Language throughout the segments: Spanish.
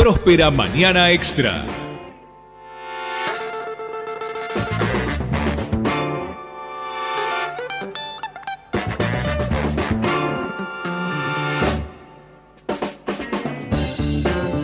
Próspera Mañana Extra.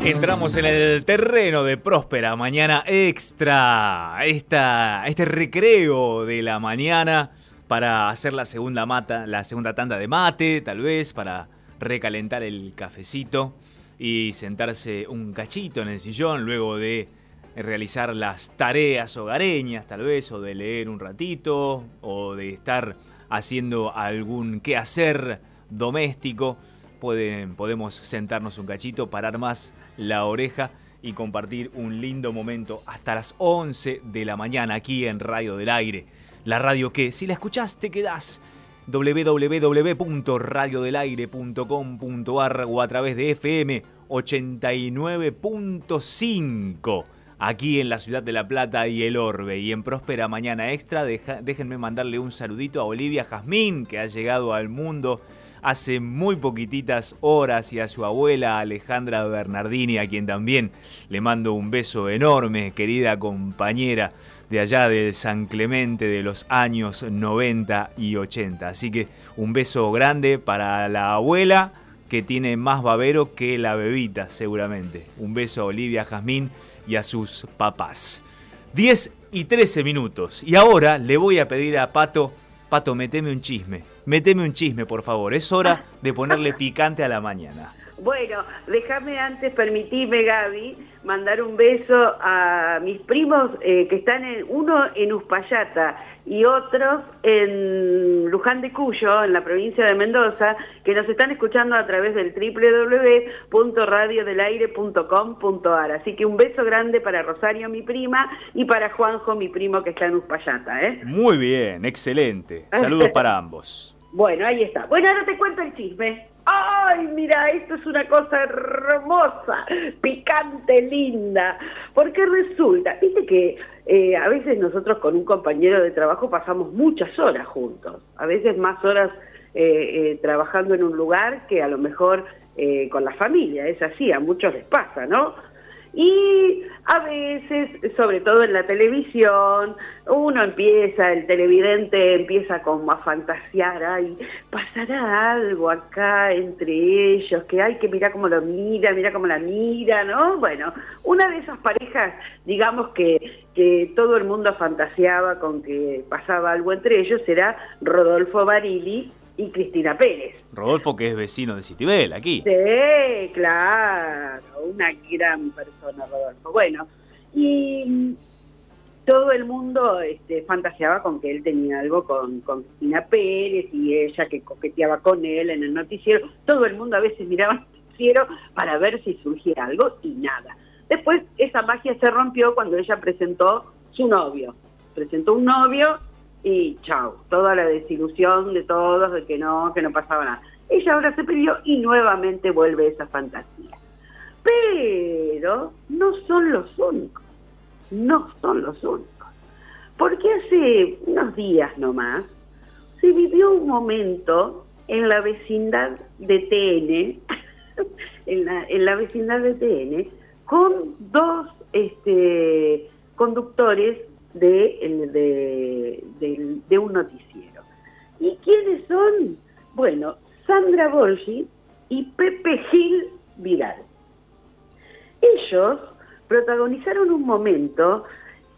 Entramos en el terreno de Próspera Mañana Extra. Esta, este recreo de la mañana para hacer la segunda mata, la segunda tanda de mate, tal vez, para recalentar el cafecito y sentarse un cachito en el sillón luego de realizar las tareas hogareñas tal vez, o de leer un ratito, o de estar haciendo algún quehacer doméstico. Pueden, podemos sentarnos un cachito, parar más la oreja y compartir un lindo momento hasta las 11 de la mañana aquí en Radio del Aire. La radio que, si la escuchás, te quedás www.radiodelaire.com.ar o a través de FM 89.5 aquí en la ciudad de La Plata y El Orbe. Y en Próspera Mañana Extra, déjenme mandarle un saludito a Olivia Jazmín, que ha llegado al mundo hace muy poquititas horas, y a su abuela Alejandra Bernardini, a quien también le mando un beso enorme, querida compañera de allá del San Clemente de los años 90 y 80. Así que un beso grande para la abuela que tiene más babero que la bebita seguramente. Un beso a Olivia Jazmín y a sus papás. 10 y 13 minutos. Y ahora le voy a pedir a Pato, Pato, meteme un chisme. Meteme un chisme, por favor. Es hora de ponerle picante a la mañana. Bueno, déjame antes, permitirme, Gaby, mandar un beso a mis primos eh, que están en, uno en Uspallata y otros en Luján de Cuyo, en la provincia de Mendoza, que nos están escuchando a través del www.radiodelaire.com.ar. Así que un beso grande para Rosario, mi prima, y para Juanjo, mi primo, que está en Uspallata. ¿eh? Muy bien, excelente. Saludos para ambos. Bueno, ahí está. Bueno, ahora te cuento el chisme. ¡Ay, mira, esto es una cosa hermosa, picante, linda! Porque resulta, viste que eh, a veces nosotros con un compañero de trabajo pasamos muchas horas juntos, a veces más horas eh, eh, trabajando en un lugar que a lo mejor con la familia, es así, a muchos les pasa, ¿no? Y a veces, sobre todo en la televisión, uno empieza, el televidente empieza como a fantasear, ay, pasará algo acá entre ellos, que hay que mirar cómo lo mira, mira cómo la mira, ¿no? Bueno, una de esas parejas, digamos que, que todo el mundo fantaseaba con que pasaba algo entre ellos, era Rodolfo Barili y Cristina Pérez. Rodolfo, que es vecino de Citibel, aquí. Sí, claro, una gran persona, Rodolfo. Bueno, y todo el mundo este, fantaseaba con que él tenía algo con, con Cristina Pérez y ella que coqueteaba con él en el noticiero. Todo el mundo a veces miraba el noticiero para ver si surgía algo y nada. Después esa magia se rompió cuando ella presentó su novio. Presentó un novio y chao, toda la desilusión de todos de que no, que no pasaba nada. Ella ahora se pidió y nuevamente vuelve esa fantasía. Pero no son los únicos, no son los únicos. Porque hace unos días nomás se vivió un momento en la vecindad de TN, en, la, en la vecindad de TN, con dos este, conductores de, de, un noticiero. ¿Y quiénes son? Bueno, Sandra Borgi y Pepe Gil Viral. Ellos protagonizaron un momento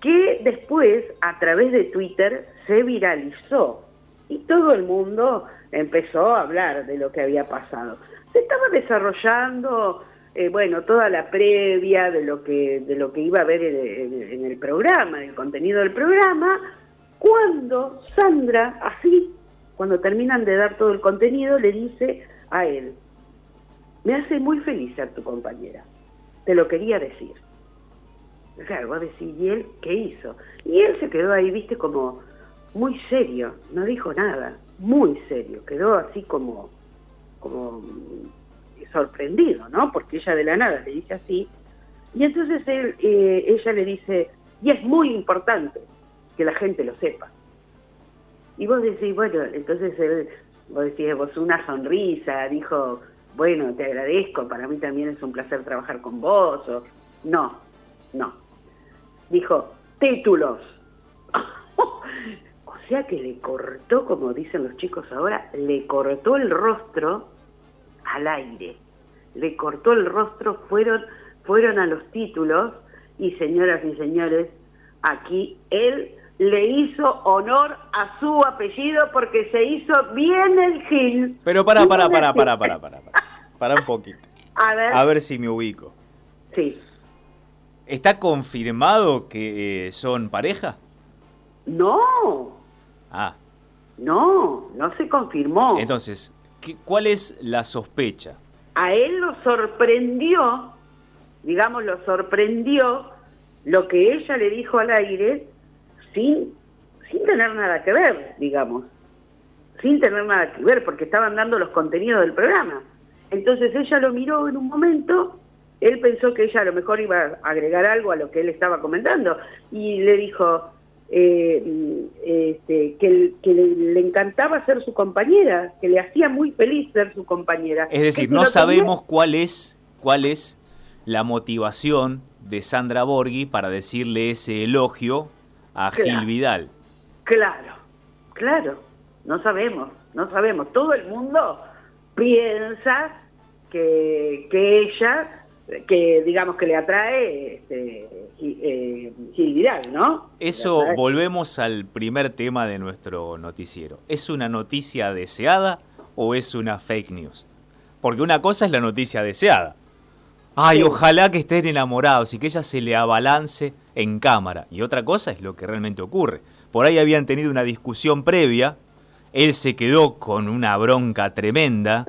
que después, a través de Twitter, se viralizó y todo el mundo empezó a hablar de lo que había pasado. Se estaba desarrollando eh, bueno, toda la previa de lo que, de lo que iba a ver en, el programa, el contenido del programa, cuando Sandra, así, cuando terminan de dar todo el contenido, le dice a él, me hace muy feliz ser tu compañera, te lo quería decir. Claro, vos decís, ¿y él qué hizo? Y él se quedó ahí, viste, como muy serio, no dijo nada, muy serio, quedó así como, como sorprendido, ¿no? Porque ella de la nada le dice así. Y entonces él, eh, ella le dice, y es muy importante que la gente lo sepa. Y vos decís, bueno, entonces él, vos decís, vos una sonrisa, dijo, bueno, te agradezco, para mí también es un placer trabajar con vos. O, no, no. Dijo, títulos. o sea que le cortó, como dicen los chicos ahora, le cortó el rostro al aire. Le cortó el rostro, fueron, fueron a los títulos y señoras y señores, aquí él le hizo honor a su apellido porque se hizo bien el Gil. Pero para, para, para, para, para, para, para, para un poquito. A ver. A ver si me ubico. Sí. ¿Está confirmado que eh, son pareja? No, Ah, no, no se confirmó. entonces, ¿qué- ¿cuál es la sospecha? a él lo sorprendió, digamos, lo sorprendió lo que ella le dijo al aire sin, sin tener nada que ver, digamos, sin tener nada que ver, porque estaban dando los contenidos del programa. Entonces ella lo miró en un momento, él pensó que ella a lo mejor iba a agregar algo a lo que él estaba comentando y le dijo eh, este, que, que le, le encantaba ser su compañera, que le hacía muy feliz ser su compañera. Es decir, no sabemos cuál es, cuál es la motivación de Sandra Borghi para decirle ese elogio a Claro. Gil Vidal. Claro, claro, no sabemos, no sabemos. Todo el mundo piensa que, que ella, que digamos que le atrae este, eh, Gil Vidal, ¿no? Eso, volvemos al primer tema de nuestro noticiero. ¿Es una noticia deseada o es una fake news? Porque una cosa es la noticia deseada. Ay, Sí. ojalá que estén enamorados y que ella se le abalance en cámara. Y otra cosa es lo que realmente ocurre. Por ahí habían tenido una discusión previa, él se quedó con una bronca tremenda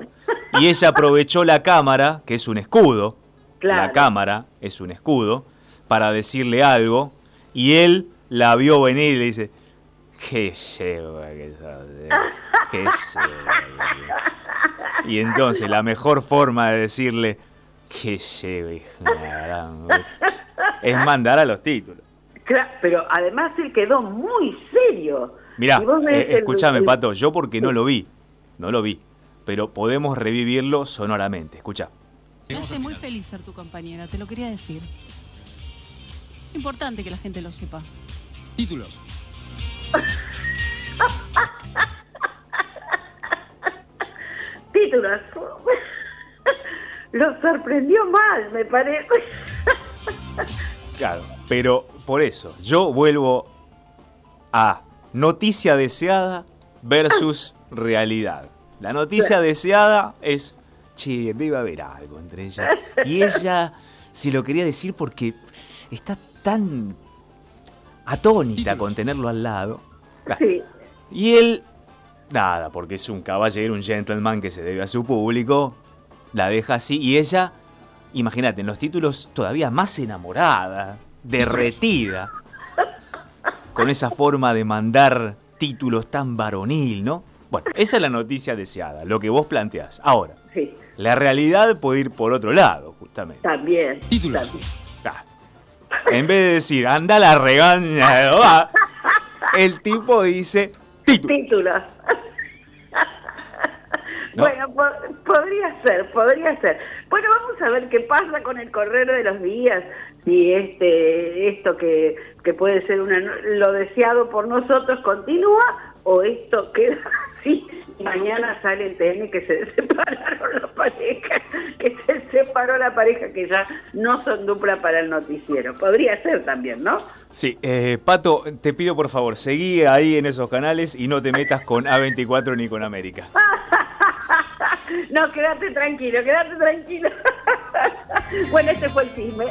y ella aprovechó la cámara, que es un escudo, la cámara es un escudo, para decirle algo, y él la vio venir y le dice, qué lleva que sos, eh, qué lleva. Y entonces la mejor forma de decirle, qué lleva, hija de la gran puta", es mandar a los títulos. Pero además él quedó muy serio. Mirá, eh, escúchame, el- Pato, yo porque no lo vi, no lo vi, pero podemos revivirlo sonoramente, escucha. Me hace muy feliz ser tu compañera, te lo quería decir. Importante que la gente lo sepa. Títulos. Títulos. Lo sorprendió mal, me parece. Claro, pero por eso, yo vuelvo a noticia deseada versus realidad. La noticia deseada es, che, debe haber algo entre ella. Y ella se lo quería decir porque está tan atónita con tenerlo al lado. Sí. Y él, nada, porque es un caballero, un gentleman que se debe a su público, la deja así. Y ella, imagínate, en los títulos todavía más enamorada, derretida, con esa forma de mandar títulos tan varonil, ¿no? Bueno, esa es la noticia deseada, lo que vos planteás. Ahora, Sí, la realidad puede ir por otro lado, justamente. también. Títulos. también. Ah. En vez de decir, anda la regaña, de va", el tipo dice, título. Títulos. No. Bueno, po- podría ser, podría ser. Bueno, vamos a ver qué pasa con el correr de los días. Si este, esto que, que puede ser una, lo deseado por nosotros continúa o esto queda así. Y mañana sale el TN que se separaron las parejas, que se separó la pareja que ya no son dupla para el noticiero. Podría ser también, ¿no? Sí, eh, Pato, te pido por favor, seguí ahí en esos canales y no te metas con A24 ni con América. No, quédate tranquilo, quédate tranquilo. bueno, este fue el chisme.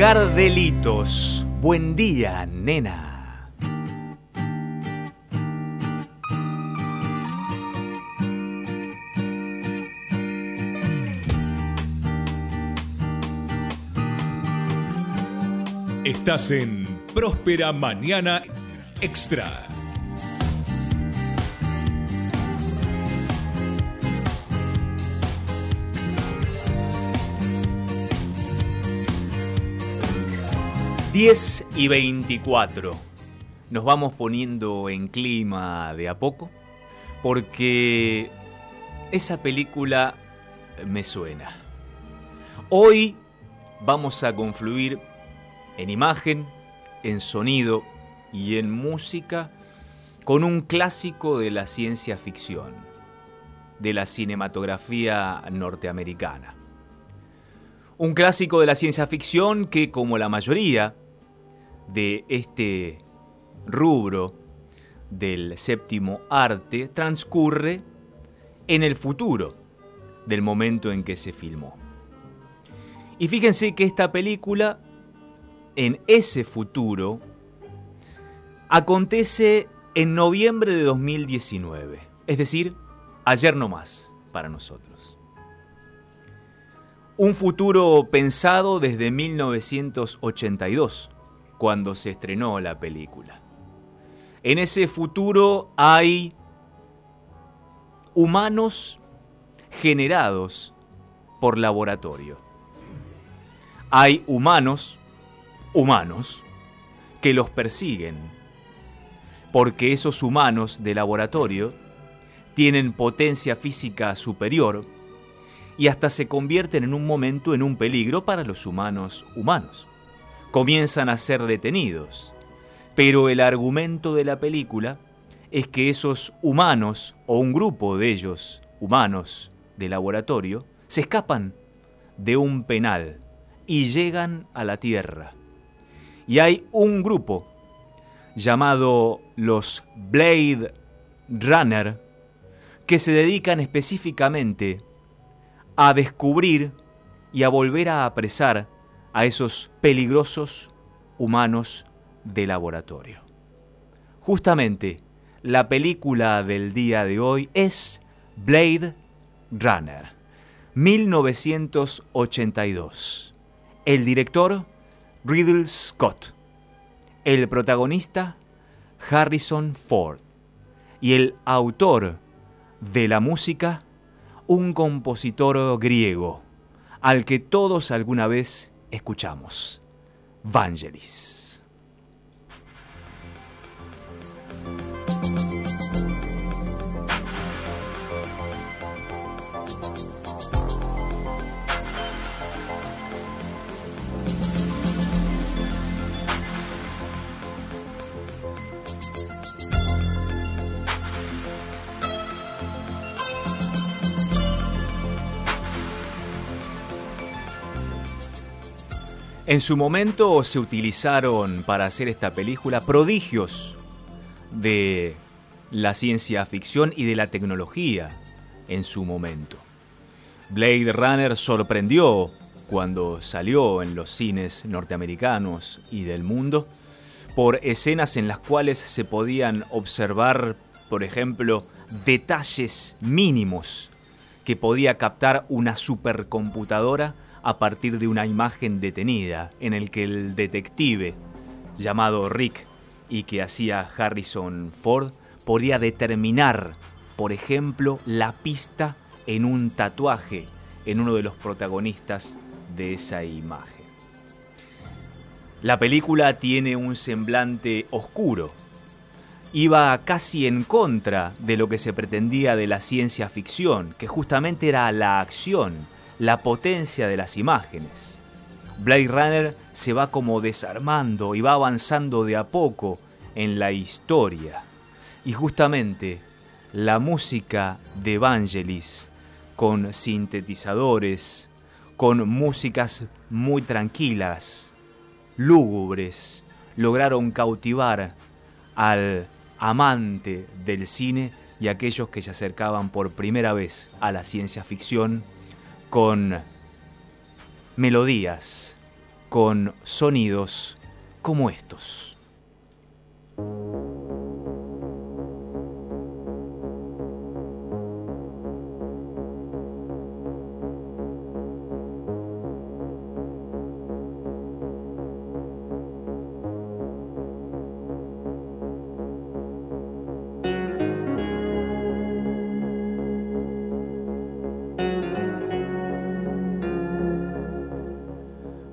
Los Gardelitos. Buen día, nena. Estás en Próspera Mañana Extra. ...10 y 24. Nos vamos poniendo en clima de a poco... ...porque... esa película me suena. Hoy vamos a confluir en imagen, en sonido y en música con un clásico de la ciencia ficción, de la cinematografía norteamericana. Un clásico de la ciencia ficción que, como la mayoría de este rubro del séptimo arte, transcurre en el futuro del momento en que se filmó. Y fíjense que esta película, en ese futuro, acontece en noviembre de 2019, es decir, ayer no más para nosotros. Un futuro pensado desde 1982, cuando se estrenó la película. En ese futuro hay humanos generados por laboratorio. Hay humanos, humanos, que los persiguen, porque esos humanos de laboratorio tienen potencia física superior y hasta se convierten en un momento en un peligro para los humanos humanos. Comienzan a ser detenidos, pero el argumento de la película es que esos humanos o un grupo de ellos, humanos de laboratorio, se escapan de un penal y llegan a la Tierra. Y hay un grupo llamado los Blade Runner que se dedican específicamente a descubrir y a volver a apresar a esos peligrosos humanos de laboratorio. Justamente, la película del día de hoy es Blade Runner, 1982. El director, Riddle Scott. El protagonista, Harrison Ford. Y el autor de la música, un compositor griego, al que todos alguna vez escuchamos, Vangelis. En su momento se utilizaron para hacer esta película prodigios de la ciencia ficción y de la tecnología en su momento. Blade Runner sorprendió cuando salió en los cines norteamericanos y del mundo por escenas en las cuales se podían observar, por ejemplo, detalles mínimos que podía captar una supercomputadora a partir de una imagen detenida en el que el detective llamado Rick y que hacía Harrison Ford podía determinar, por ejemplo, la pista en un tatuaje en uno de los protagonistas de esa imagen. La película tiene un semblante oscuro. Iba casi en contra de lo que se pretendía de la ciencia ficción, que justamente era la acción, la potencia de las imágenes. Blade Runner se va como desarmando y va avanzando de a poco en la historia. Y justamente la música de Vangelis, con sintetizadores, con músicas muy tranquilas, lúgubres, lograron cautivar al amante del cine y aquellos que se acercaban por primera vez a la ciencia ficción con melodías, con sonidos como estos.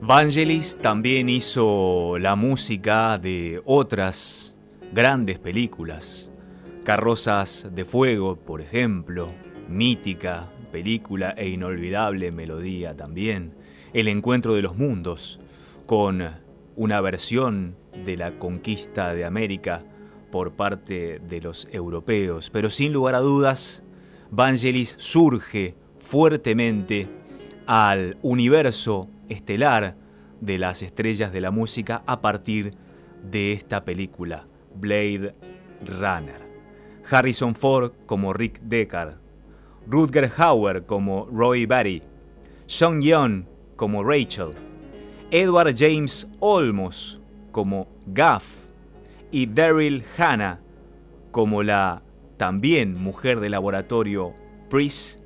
Vangelis también hizo la música de otras grandes películas. Carrozas de Fuego, por ejemplo, mítica película e inolvidable melodía también. El Encuentro de los Mundos, con una versión de la conquista de América por parte de los europeos. Pero sin lugar a dudas, Vangelis surge fuertemente al universo estelar de las estrellas de la música a partir de esta película, Blade Runner. Harrison Ford como Rick Deckard, Rutger Hauer como Roy Batty, Sean Young como Rachel, Edward James Olmos como Gaff. Y Daryl Hannah como la también mujer de laboratorio Pris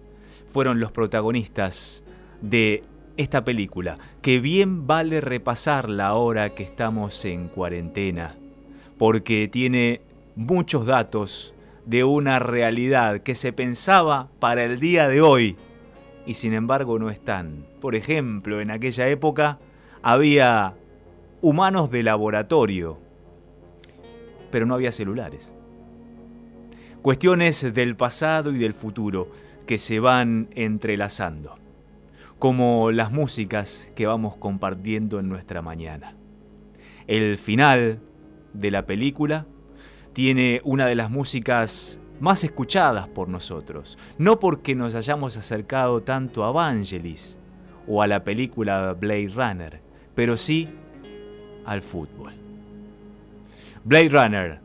fueron los protagonistas de esta película, que bien vale repasarla ahora que estamos en cuarentena, porque tiene muchos datos de una realidad que se pensaba para el día de hoy y sin embargo no están. Por ejemplo, en aquella época había humanos de laboratorio, pero no había celulares. Cuestiones del pasado y del futuro que se van entrelazando como las músicas que vamos compartiendo en nuestra mañana. El final de la película tiene una de las músicas más escuchadas por nosotros, no porque nos hayamos acercado tanto a Vangelis o a la película Blade Runner, pero sí al fútbol. Blade Runner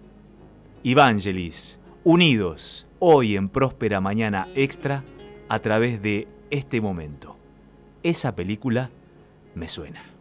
y Vangelis unidos hoy en Próspera Mañana Extra a través de este momento esa película me suena.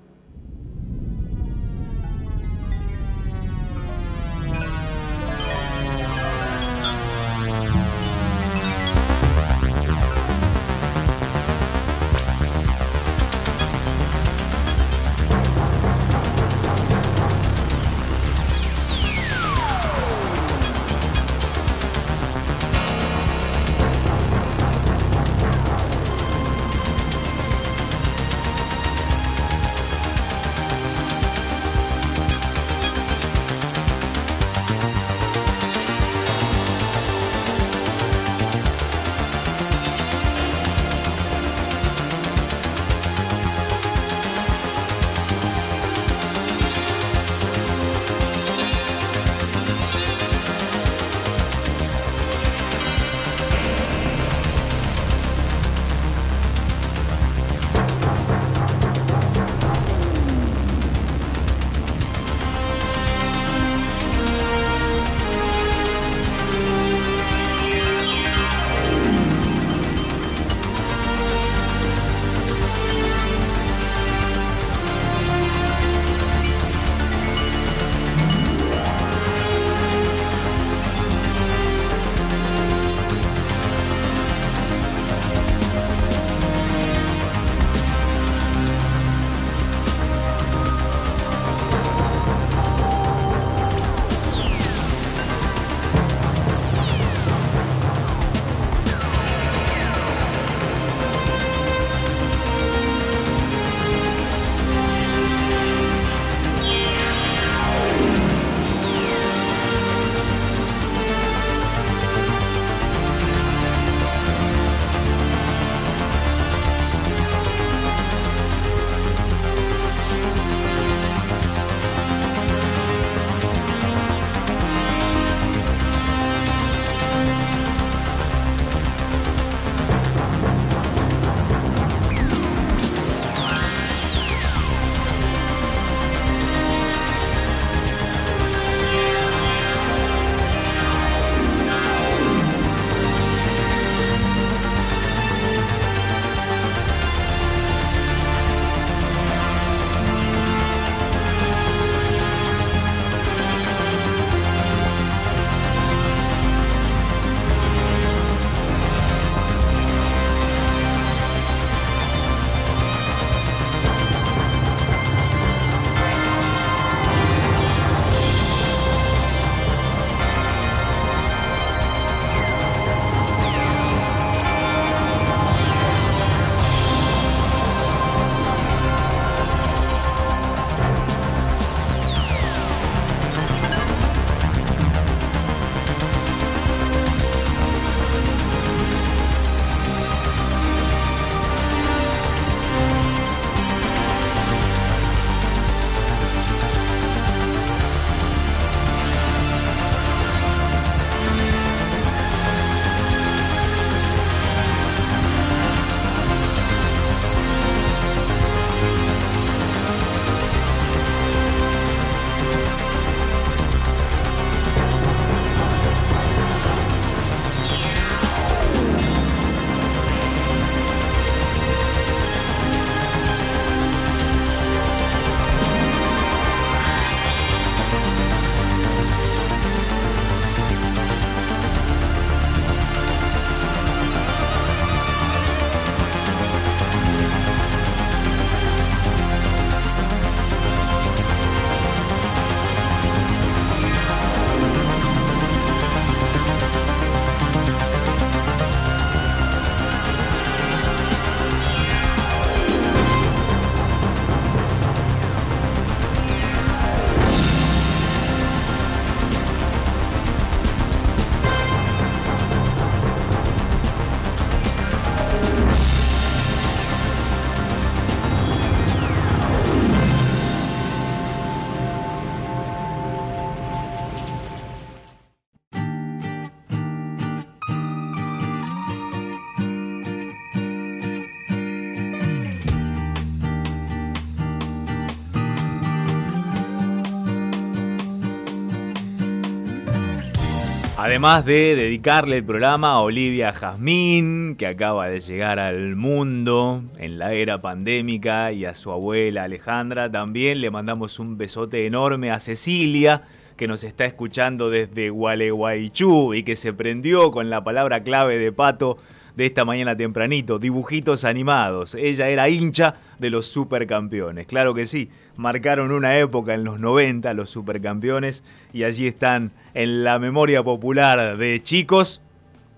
Además de dedicarle el programa a Olivia Jazmín, que acaba de llegar al mundo en la era pandémica, y a su abuela Alejandra, también le mandamos un besote enorme a Cecilia, que nos está escuchando desde Gualeguaychú y que se prendió con la palabra clave de pato de esta mañana tempranito, dibujitos animados. Ella era hincha de los supercampeones. Claro que sí, marcaron una época en los 90 los supercampeones y allí están en la memoria popular de chicos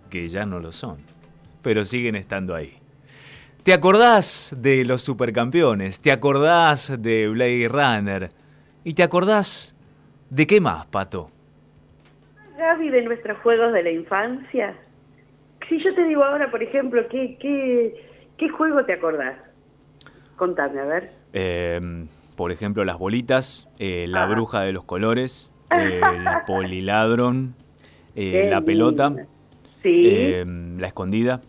que ya no lo son, pero siguen estando ahí. ¿Te acordás de los supercampeones? ¿Te acordás de Blade Runner? ¿Y te acordás de qué más, Pato? Gaby, de nuestros juegos de la infancia. Si yo te digo ahora, por ejemplo, ¿qué, qué, qué juego te acordás? Contame, a ver. Eh, por ejemplo, las bolitas, eh, la Ah. bruja de los colores, el poliladron, eh, la pelota. Sí, eh, la escondida.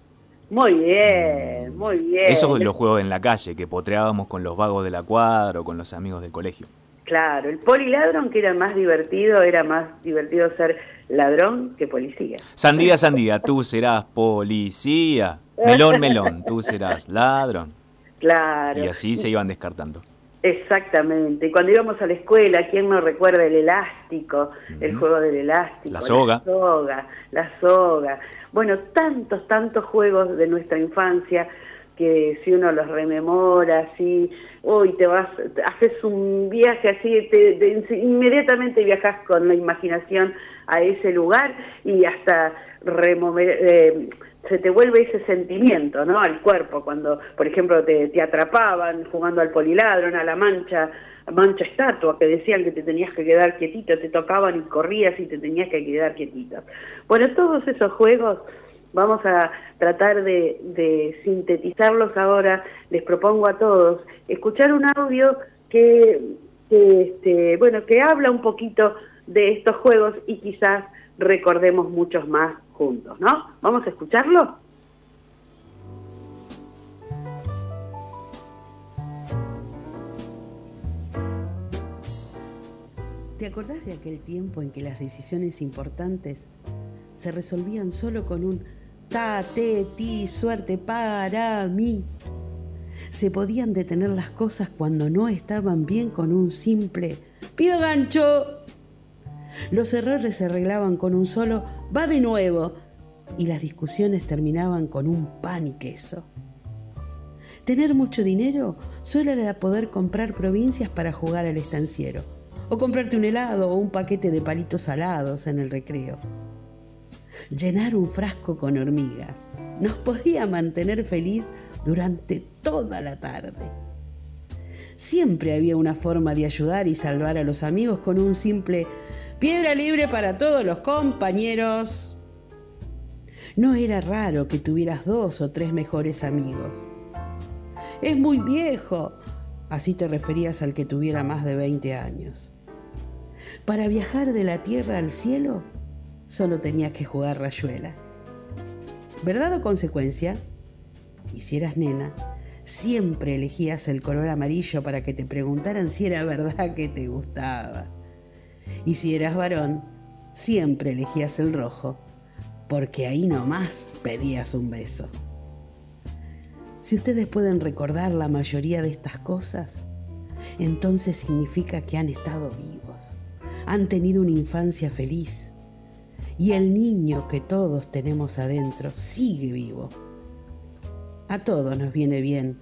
muy bien, muy bien. Esos los juegos en la calle, que potreábamos con los vagos de la cuadra o con los amigos del colegio. Claro, el poliladrón que era más divertido, era más divertido ser ladrón que policía. Sandía, sandía, tú serás policía. Melón, melón, tú serás ladrón. Claro. Y así se iban descartando. Exactamente. Cuando íbamos a la escuela, ¿quién no recuerda el elástico? El juego del elástico. La soga. La soga. La soga. Bueno, tantos, tantos juegos de nuestra infancia que si uno los rememora, así, hoy te vas, haces un viaje así, te, te- inmediatamente viajas con la imaginación a ese lugar y hasta remover, eh, se te vuelve ese sentimiento, ¿no? Al cuerpo, cuando, por ejemplo, te, atrapaban jugando al poliladron, a la mancha, mancha estatua, que decían que te tenías que quedar quietito, te tocaban y corrías y te tenías que quedar quietito. Bueno, todos esos juegos vamos a tratar de, de sintetizarlos ahora. Les propongo a todos escuchar un audio que, que, este, bueno, que habla un poquito de estos juegos y quizás recordemos muchos más juntos, ¿no? ¿Vamos a escucharlo? ¿Te acordás de aquel tiempo en que las decisiones importantes se resolvían solo con un ta, te, ti, suerte para mí? Se podían detener las cosas cuando no estaban bien con un simple pido gancho. Los errores se arreglaban con un solo va de nuevo y las discusiones terminaban con un pan y queso. Tener mucho dinero solo era poder comprar provincias para jugar al estanciero, o comprarte un helado o un paquete de palitos salados en el recreo. Llenar un frasco con hormigas nos podía mantener feliz durante toda la tarde. Siempre había una forma de ayudar y salvar a los amigos con un simple piedra libre para todos los compañeros. No era raro que tuvieras dos o tres mejores amigos. Es muy viejo. Así te referías al que tuviera más de 20 años. Para viajar de la tierra al cielo, solo tenías que jugar rayuela. ¿Verdad o consecuencia? Y si eras nena, siempre elegías el color amarillo para que te preguntaran si era verdad que te gustaba. Y si eras varón, siempre elegías el rojo, porque ahí nomás pedías un beso. Si ustedes pueden recordar la mayoría de estas cosas, entonces significa que han estado vivos, han tenido una infancia feliz y el niño que todos tenemos adentro sigue vivo. A todos nos viene bien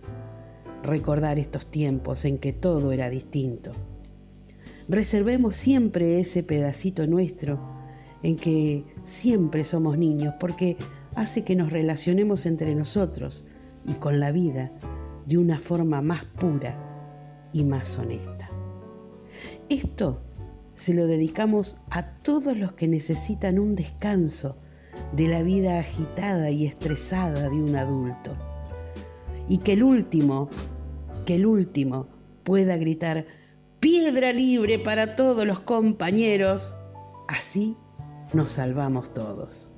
recordar estos tiempos en que todo era distinto. Reservemos siempre ese pedacito nuestro en que siempre somos niños porque hace que nos relacionemos entre nosotros y con la vida de una forma más pura y más honesta. Esto se lo dedicamos a todos los que necesitan un descanso de la vida agitada y estresada de un adulto. Y que el último, que el último pueda gritar piedra libre para todos los compañeros. Así nos salvamos todos.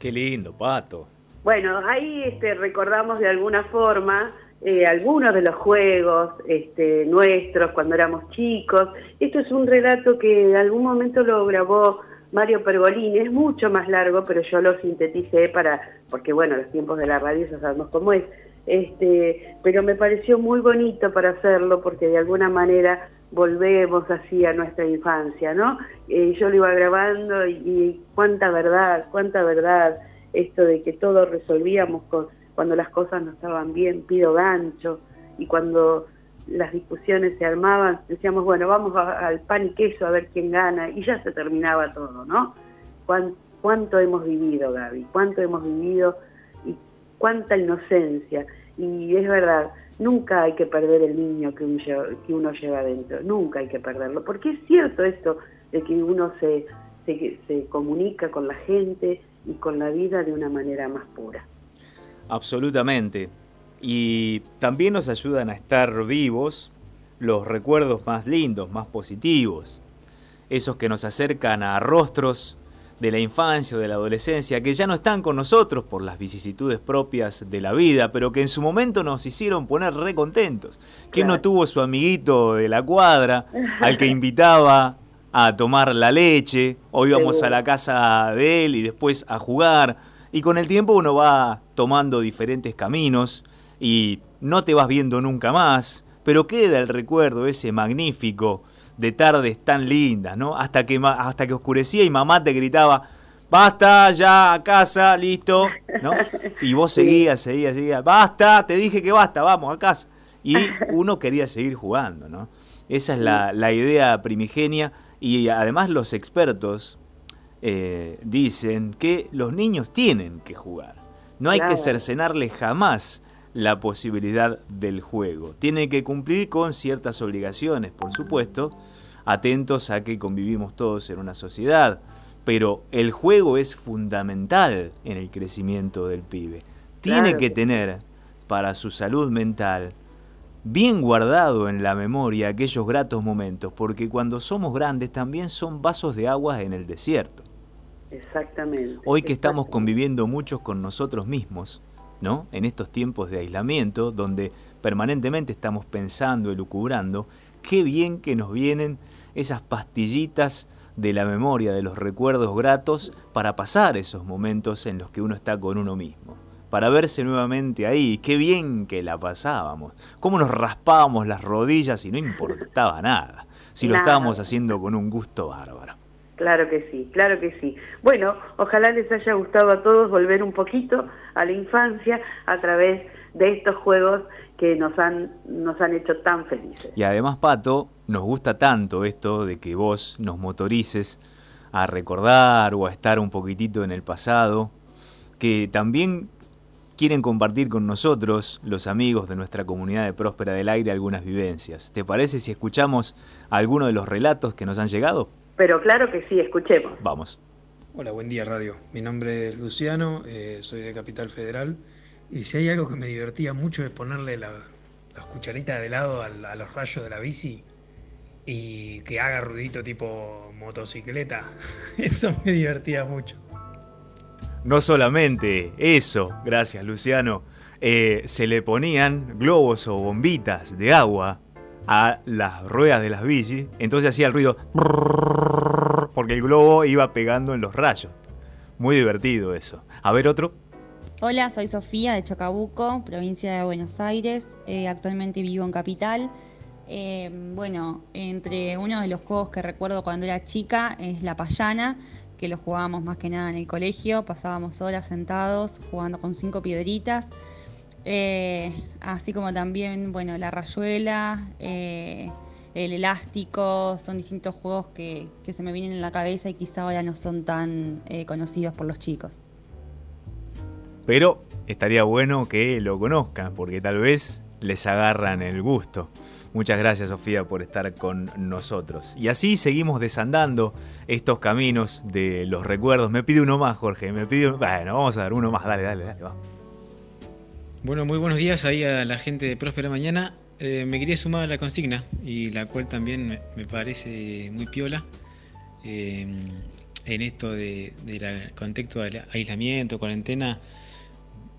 Qué lindo, Pato. Bueno, ahí este, recordamos de alguna forma eh, algunos de los juegos este, nuestros cuando éramos chicos. Esto es un relato que en algún momento lo grabó Mario Pergolini, es mucho más largo, pero yo lo sinteticé para, porque bueno, los tiempos de la radio ya sabemos cómo es. Este, pero me pareció muy bonito para hacerlo porque de alguna manera volvemos así a nuestra infancia, ¿no? Eh, yo lo iba grabando y, y, cuánta verdad, cuánta verdad esto de que todo resolvíamos con, cuando las cosas no estaban bien, pido gancho, y cuando las discusiones se armaban, decíamos, bueno, vamos al pan y queso a ver quién gana, y ya se terminaba todo, ¿no? ¿Cuánto hemos vivido, Gaby? ¿Cuánto hemos vivido? Cuánta inocencia. Y es verdad, nunca hay que perder el niño que uno, lleva, adentro, nunca hay que perderlo, porque es cierto esto de que uno se, se comunica con la gente y con la vida de una manera más pura. Absolutamente. Y también nos ayudan a estar vivos los recuerdos más lindos, más positivos. Esos que nos acercan a rostros de la infancia o de la adolescencia que ya no están con nosotros por las vicisitudes propias de la vida, pero que en su momento nos hicieron poner re contentos. ¿Quién no tuvo su amiguito de la cuadra al que invitaba a tomar la leche o íbamos a la casa de él y después a jugar? Y con el tiempo uno va tomando diferentes caminos y no te vas viendo nunca más, pero queda el recuerdo ese magnífico de tardes tan lindas, ¿no? Hasta que, hasta que oscurecía y mamá te gritaba, basta, ya, a casa, listo, ¿no? Y vos seguías, seguías, seguías, basta, te dije que basta, vamos, a casa. Y uno quería seguir jugando, ¿no? Esa es la, la idea primigenia y además los expertos eh, dicen que los niños tienen que jugar. No hay que cercenarles jamás la posibilidad del juego. Tiene que cumplir con ciertas obligaciones, por supuesto, atentos a que convivimos todos en una sociedad. Pero el juego es fundamental en el crecimiento del pibe. Tiene que tener, para su salud mental, bien guardado en la memoria aquellos gratos momentos, porque cuando somos grandes también son vasos de agua en el desierto. Exactamente. Hoy que estamos conviviendo muchos con nosotros mismos, ¿no? En estos tiempos de aislamiento, donde permanentemente estamos pensando, elucubrando, qué bien que nos vienen esas pastillitas de la memoria, de los recuerdos gratos, para pasar esos momentos en los que uno está con uno mismo. Para verse nuevamente ahí, qué bien que la pasábamos, cómo nos raspábamos las rodillas y no importaba nada, si lo estábamos haciendo con un gusto bárbaro. Claro que sí, claro que sí. Bueno, ojalá les haya gustado a todos volver un poquito a la infancia a través de estos juegos que nos han, nos han hecho tan felices. Y además, Pato, nos gusta tanto esto de que vos nos motorices a recordar o a estar un poquitito en el pasado, que también quieren compartir con nosotros, los amigos de nuestra comunidad de Próspera del Aire, algunas vivencias. ¿Te parece si escuchamos alguno de los relatos que nos han llegado? Pero claro que sí, escuchemos. Vamos. Hola, buen día radio. Mi nombre es Luciano, eh, soy de Capital Federal y si hay algo que me divertía mucho es ponerle la, las cucharitas de lado a, los rayos de la bici y que haga ruidito tipo motocicleta. Eso me divertía mucho. No solamente eso, gracias Luciano, eh, se le ponían globos o bombitas de agua a las ruedas de las bicis, entonces hacía el ruido porque el globo iba pegando en los rayos. Muy divertido eso. A ver otro. Hola, soy Sofía de Chocabuco, provincia de Buenos Aires. Eh, actualmente vivo en Capital. Eh, bueno, entre uno de los juegos que recuerdo cuando era chica es la payana, que lo jugábamos más que nada en el colegio. Pasábamos horas sentados jugando con cinco piedritas. Eh, así como también, bueno, la rayuela, eh, el elástico, son distintos juegos que, que, se me vienen en la cabeza y quizá ahora no son tan eh, conocidos por los chicos. Pero estaría bueno que lo conozcan, porque tal vez les agarran el gusto. Muchas gracias Sofía por estar con nosotros. Y así seguimos desandando estos caminos de los recuerdos. Me pide uno más, Jorge. Me pide... Bueno, vamos a dar uno más. Dale, dale, dale. Bueno, muy buenos días ahí a la gente de Próspera Mañana. Eh, me quería sumar a la consigna y la cual también me, parece muy piola eh, en esto del de, contexto de aislamiento, cuarentena.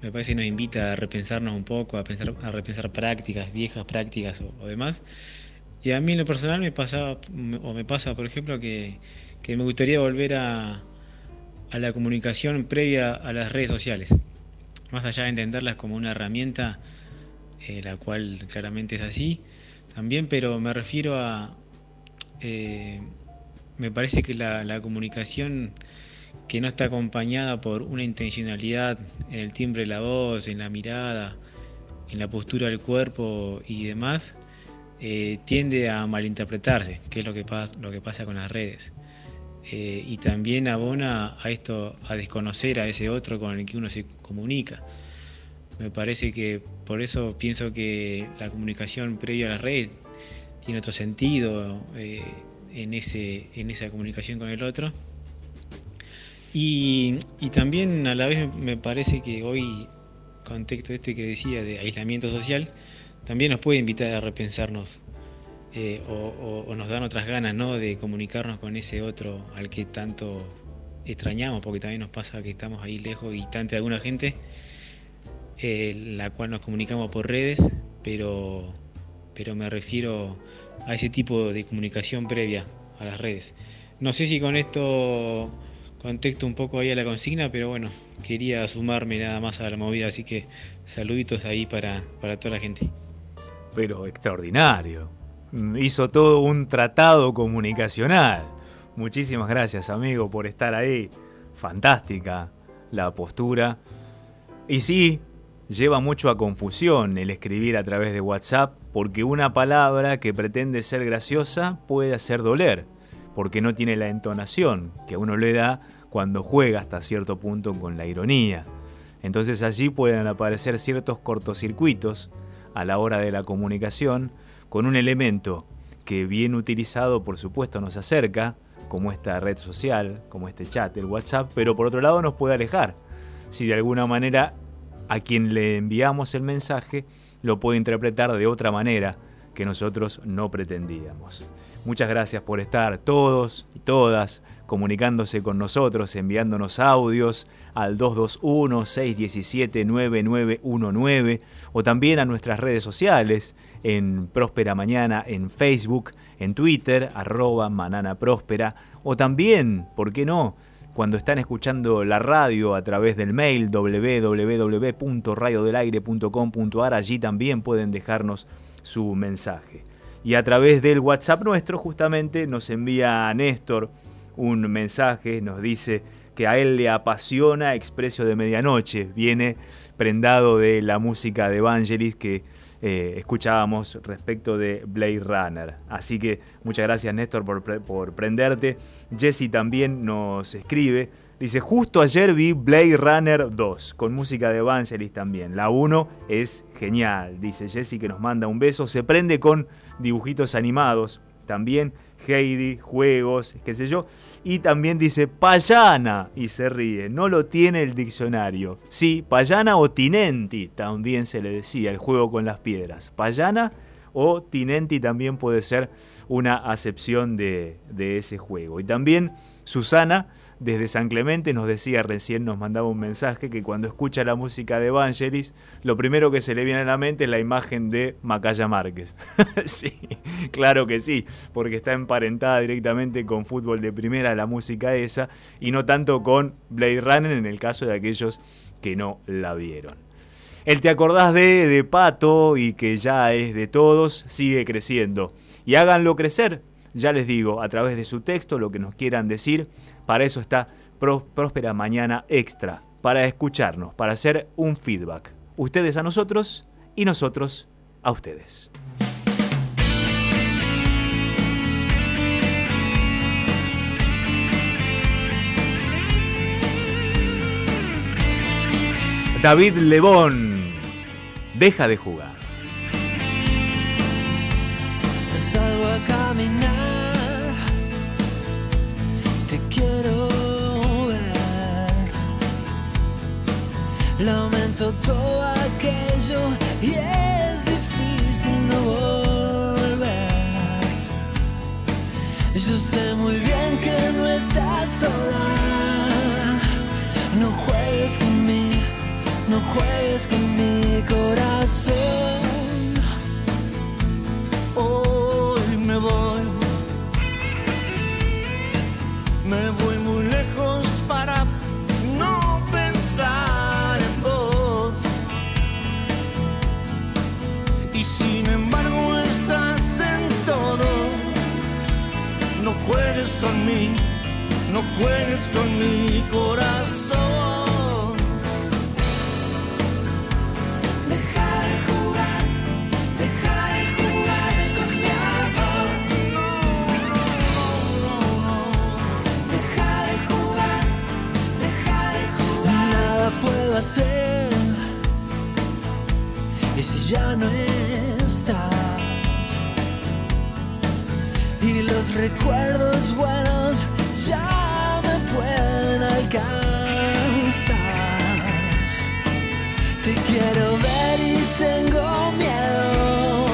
me parece que nos invita a repensarnos un poco, a, pensar, a repensar prácticas, viejas prácticas o, demás. Y a mí en lo personal me pasaba, o me pasa, por ejemplo, que, me gustaría volver a la comunicación previa a las redes sociales. Más allá de entenderlas como una herramienta, eh, la cual claramente es así, también, pero me refiero a... Eh, me parece que la, comunicación que no está acompañada por una intencionalidad en el timbre de la voz, en la mirada, en la postura del cuerpo y demás, eh, tiende a malinterpretarse, que es lo que, lo que pasa con las redes. Eh, y también abona a esto, a desconocer a ese otro con el que uno se comunica. Me parece que por eso pienso que la comunicación previa a la red tiene otro sentido eh, en, ese, en esa comunicación con el otro. Y, y, también a la vez me parece que hoy, contexto este que decía de aislamiento social, también nos puede invitar a repensarnos eh, o, nos dan otras ganas ¿no? de comunicarnos con ese otro al que tanto extrañamos, porque también nos pasa que estamos ahí lejos y distante de alguna gente, eh, la cual nos comunicamos por redes, pero, pero me refiero a ese tipo de comunicación previa a las redes. No sé si con esto contexto un poco ahí a la consigna, pero bueno, quería sumarme nada más a la movida, así que saluditos ahí para, para toda la gente. Pero extraordinario hizo todo un tratado comunicacional. Muchísimas gracias, amigo, por estar ahí. Fantástica la postura. Y sí, lleva mucho a confusión el escribir a través de WhatsApp, porque una palabra que pretende ser graciosa puede hacer doler, porque no tiene la entonación que uno le da cuando juega hasta cierto punto con la ironía. Entonces allí pueden aparecer ciertos cortocircuitos a la hora de la comunicación con un elemento que bien utilizado por supuesto nos acerca, como esta red social, como este chat, el WhatsApp, pero por otro lado nos puede alejar. Si de alguna manera a quien le enviamos el mensaje lo puede interpretar de otra manera que nosotros no pretendíamos. Muchas gracias por estar todos y todas comunicándose con nosotros, enviándonos audios al 221-617-9919 o también a nuestras redes sociales en Próspera Mañana en Facebook, en Twitter, arroba Manana Próspera o también, ¿por qué no? Cuando están escuchando la radio a través del mail www.radiodelaire.com.ar, allí también pueden dejarnos su mensaje. Y a través del WhatsApp nuestro justamente nos envía Néstor un mensaje, nos dice que a él le apasiona Expreso de Medianoche, viene prendado de la música de Evangelis que eh, escuchábamos respecto de Blade Runner. Así que muchas gracias Néstor por, por prenderte. Jesse también nos escribe. Dice, justo ayer vi Blade Runner 2, con música de Evangelis también. La 1 es genial, dice Jesse que nos manda un beso. Se prende con dibujitos animados también Heidi, juegos, qué sé yo. Y también dice payana y se ríe, no lo tiene el diccionario. Sí, payana o tinenti también se le decía, el juego con las piedras. Payana o tinenti también puede ser una acepción de, de ese juego. Y también Susana desde San Clemente nos decía recién, nos mandaba un mensaje que cuando escucha la música de Evangelis, lo primero que se le viene a la mente es la imagen de Macaya Márquez. sí, claro que sí, porque está emparentada directamente con fútbol de primera la música esa y no tanto con Blade Runner en el caso de aquellos que no la vieron. El te acordás de, de Pato y que ya es de todos, sigue creciendo. Y háganlo crecer, ya les digo, a través de su texto, lo que nos quieran decir, para eso está Próspera Mañana Extra, para escucharnos, para hacer un feedback. Ustedes a nosotros y nosotros a ustedes. David Lebón, deja de jugar. todo aquello y es difícil no volver. Yo sé muy bien que no estás sola. No juegues con mí, no juegues con mi corazón. Hoy me voy, me voy. no juegues con mi corazón. Deja de jugar, deja de jugar con mi amor. Deja de jugar, deja de jugar. Nada puedo hacer, y si ya no está y los recuerdos buenos ya me pueden alcanzar. Te quiero ver y tengo miedo.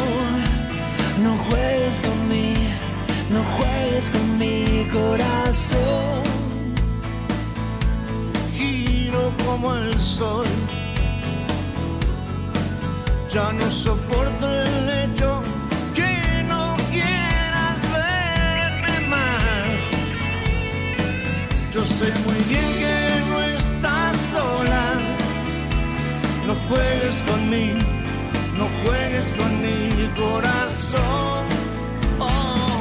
No juegues con mí, no juegues con mi corazón. Giro como el sol. Ya no soporto el hecho Yo sé muy bien que no estás sola. No juegues con mí, no juegues con mi corazón. Oh.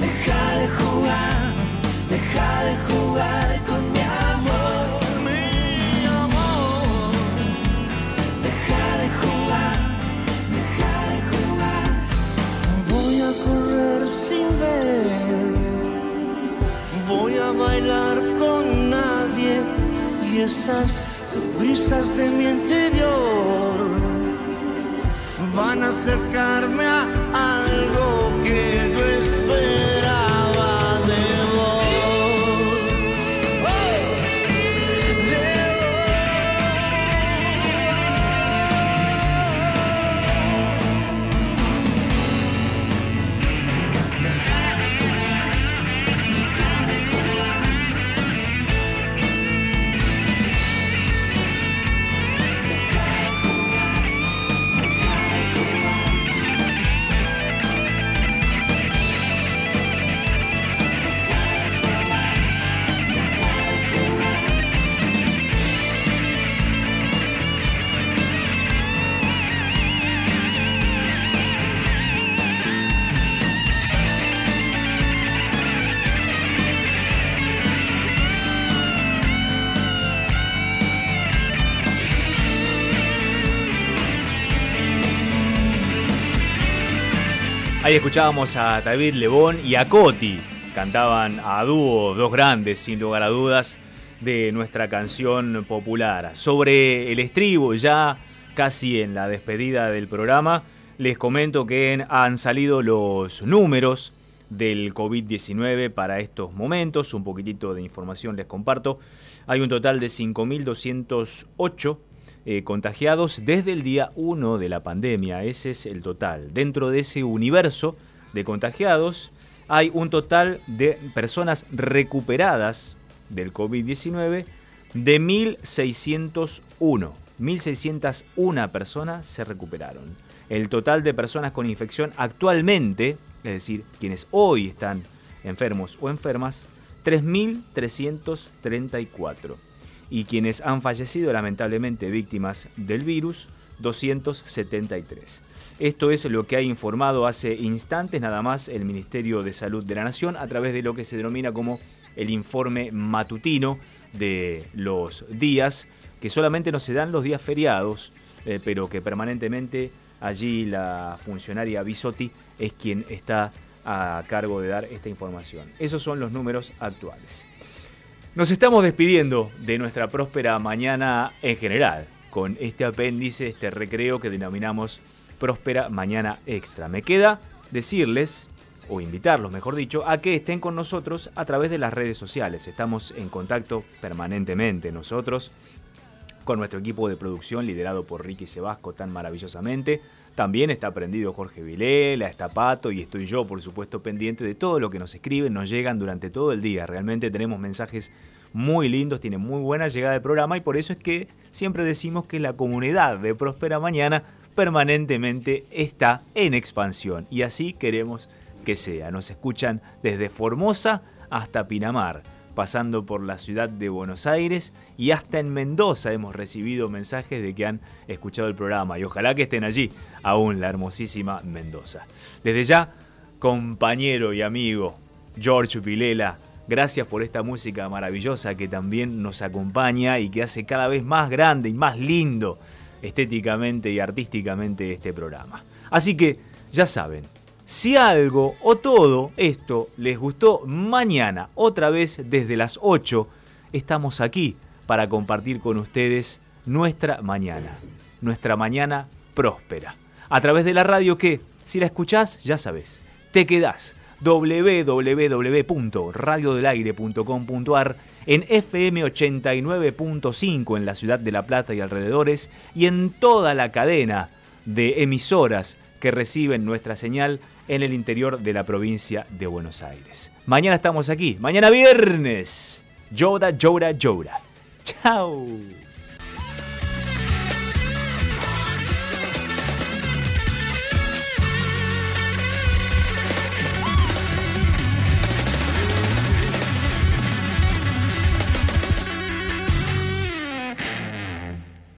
Deja de jugar, deja de jugar bailar con nadie y esas brisas de mi interior van a acercarme a algo que escuchábamos a David Lebón y a Coti. Cantaban a dúo, dos grandes, sin lugar a dudas, de nuestra canción popular. Sobre el estribo, ya casi en la despedida del programa, les comento que han salido los números del COVID-19 para estos momentos. Un poquitito de información les comparto. Hay un total de 5.208 eh, contagiados desde el día 1 de la pandemia. Ese es el total. Dentro de ese universo de contagiados hay un total de personas recuperadas del COVID-19 de 1.601. 1.601 personas se recuperaron. El total de personas con infección actualmente, es decir, quienes hoy están enfermos o enfermas, 3.334 y quienes han fallecido lamentablemente víctimas del virus, 273. Esto es lo que ha informado hace instantes nada más el Ministerio de Salud de la Nación a través de lo que se denomina como el informe matutino de los días, que solamente no se dan los días feriados, eh, pero que permanentemente allí la funcionaria Bisotti es quien está a cargo de dar esta información. Esos son los números actuales. Nos estamos despidiendo de nuestra próspera mañana en general, con este apéndice, este recreo que denominamos próspera mañana extra. Me queda decirles, o invitarlos mejor dicho, a que estén con nosotros a través de las redes sociales. Estamos en contacto permanentemente nosotros con nuestro equipo de producción liderado por Ricky Sebasco tan maravillosamente. También está prendido Jorge Vilela, está Pato y estoy yo, por supuesto, pendiente de todo lo que nos escriben, nos llegan durante todo el día. Realmente tenemos mensajes muy lindos, tiene muy buena llegada de programa y por eso es que siempre decimos que la comunidad de Próspera Mañana permanentemente está en expansión y así queremos que sea. Nos escuchan desde Formosa hasta Pinamar pasando por la ciudad de Buenos Aires y hasta en Mendoza hemos recibido mensajes de que han escuchado el programa y ojalá que estén allí, aún la hermosísima Mendoza. Desde ya, compañero y amigo George Vilela, gracias por esta música maravillosa que también nos acompaña y que hace cada vez más grande y más lindo estéticamente y artísticamente este programa. Así que, ya saben, si algo o todo esto les gustó, mañana, otra vez desde las 8, estamos aquí para compartir con ustedes nuestra mañana, nuestra mañana próspera. A través de la radio que, si la escuchás, ya sabes, te quedás www.radiodelaire.com.ar en FM 89.5 en la ciudad de La Plata y alrededores y en toda la cadena de emisoras que reciben nuestra señal en el interior de la provincia de Buenos Aires. Mañana estamos aquí, mañana viernes. Yoda, Yoda, Yoda. Chao.